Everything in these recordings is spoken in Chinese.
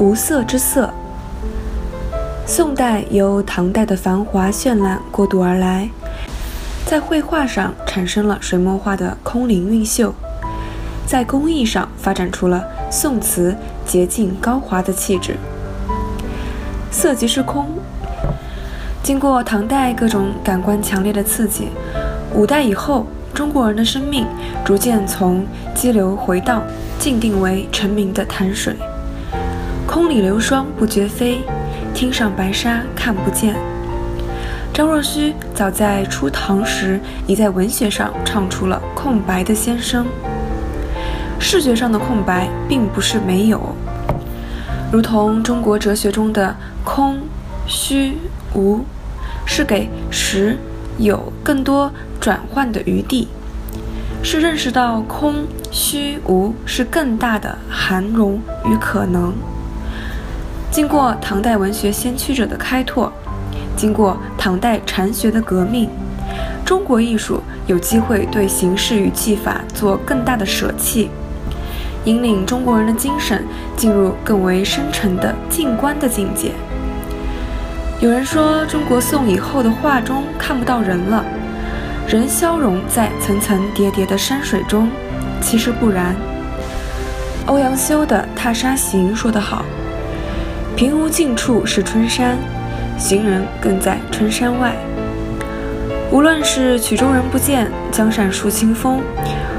无色之色，宋代由唐代的繁华绚烂过渡而来，在绘画上产生了水墨画的空灵韵秀，在工艺上发展出了宋词洁净高华的气质。色即是空，经过唐代各种感官强烈的刺激，五代以后，中国人的生命逐渐从激流回荡，静定为澄明的潭水。空里流霜不觉飞，汀上白沙看不见。张若虚早在初唐时，已在文学上唱出了空白的先声。视觉上的空白并不是没有，如同中国哲学中的空、虚、无，是给实、有更多转换的余地，是认识到空、虚、无是更大的含容与可能。经过唐代文学先驱者的开拓，经过唐代禅学的革命，中国艺术有机会对形式与技法做更大的舍弃，引领中国人的精神进入更为深沉的静观的境界。有人说，中国宋以后的画中看不到人了，人消融在层层叠叠的山水中。其实不然。欧阳修的《踏沙行》说得好。平无尽处是春山，行人更在春山外。无论是曲中人不见，江上树清风，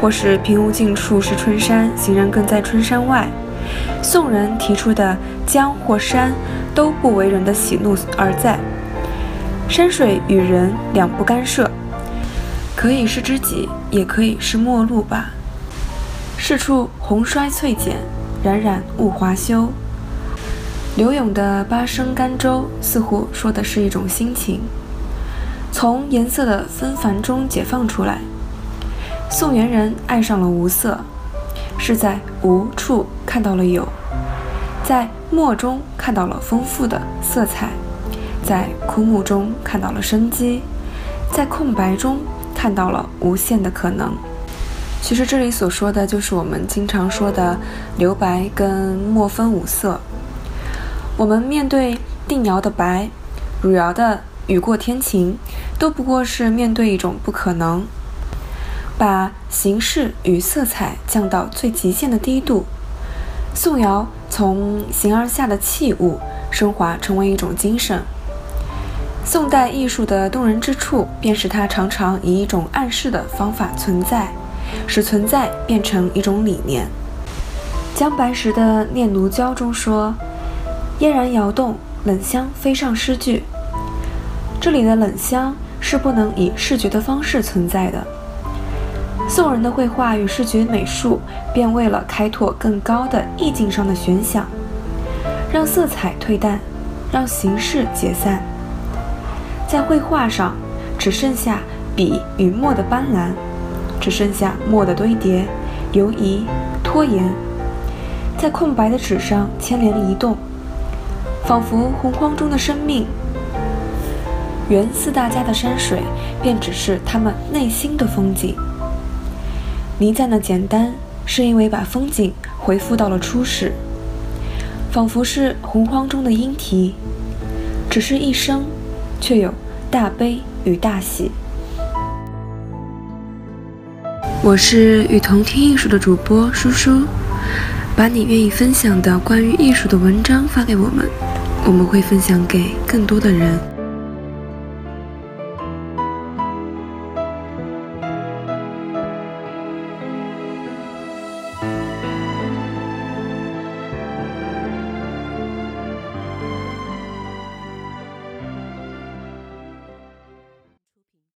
或是平无尽处是春山，行人更在春山外，宋人提出的江或山都不为人的喜怒而在。山水与人两不干涉，可以是知己，也可以是陌路吧。是处红衰翠减，冉冉物华休。柳永的《八声甘州》似乎说的是一种心情，从颜色的纷繁中解放出来。宋元人爱上了无色，是在无处看到了有，在墨中看到了丰富的色彩，在枯木中看到了生机，在空白中看到了无限的可能。其实这里所说的就是我们经常说的留白跟墨分五色。我们面对定窑的白，汝窑的雨过天晴，都不过是面对一种不可能，把形式与色彩降到最极限的低度。宋窑从形而下的器物升华成为一种精神。宋代艺术的动人之处，便是它常常以一种暗示的方法存在，使存在变成一种理念。姜白石的《念奴娇》中说。嫣然摇动，冷香飞上诗句。这里的冷香是不能以视觉的方式存在的。宋人的绘画与视觉美术便为了开拓更高的意境上的悬想，让色彩退淡，让形式解散，在绘画上只剩下笔与墨的斑斓，只剩下墨的堆叠、游移、拖延，在空白的纸上牵连移动。仿佛洪荒中的生命，原四大家的山水便只是他们内心的风景。离赞的简单，是因为把风景回复到了初始，仿佛是洪荒中的莺啼，只是一生，却有大悲与大喜。我是与同听艺术的主播叔叔，把你愿意分享的关于艺术的文章发给我们。我们会分享给更多的人。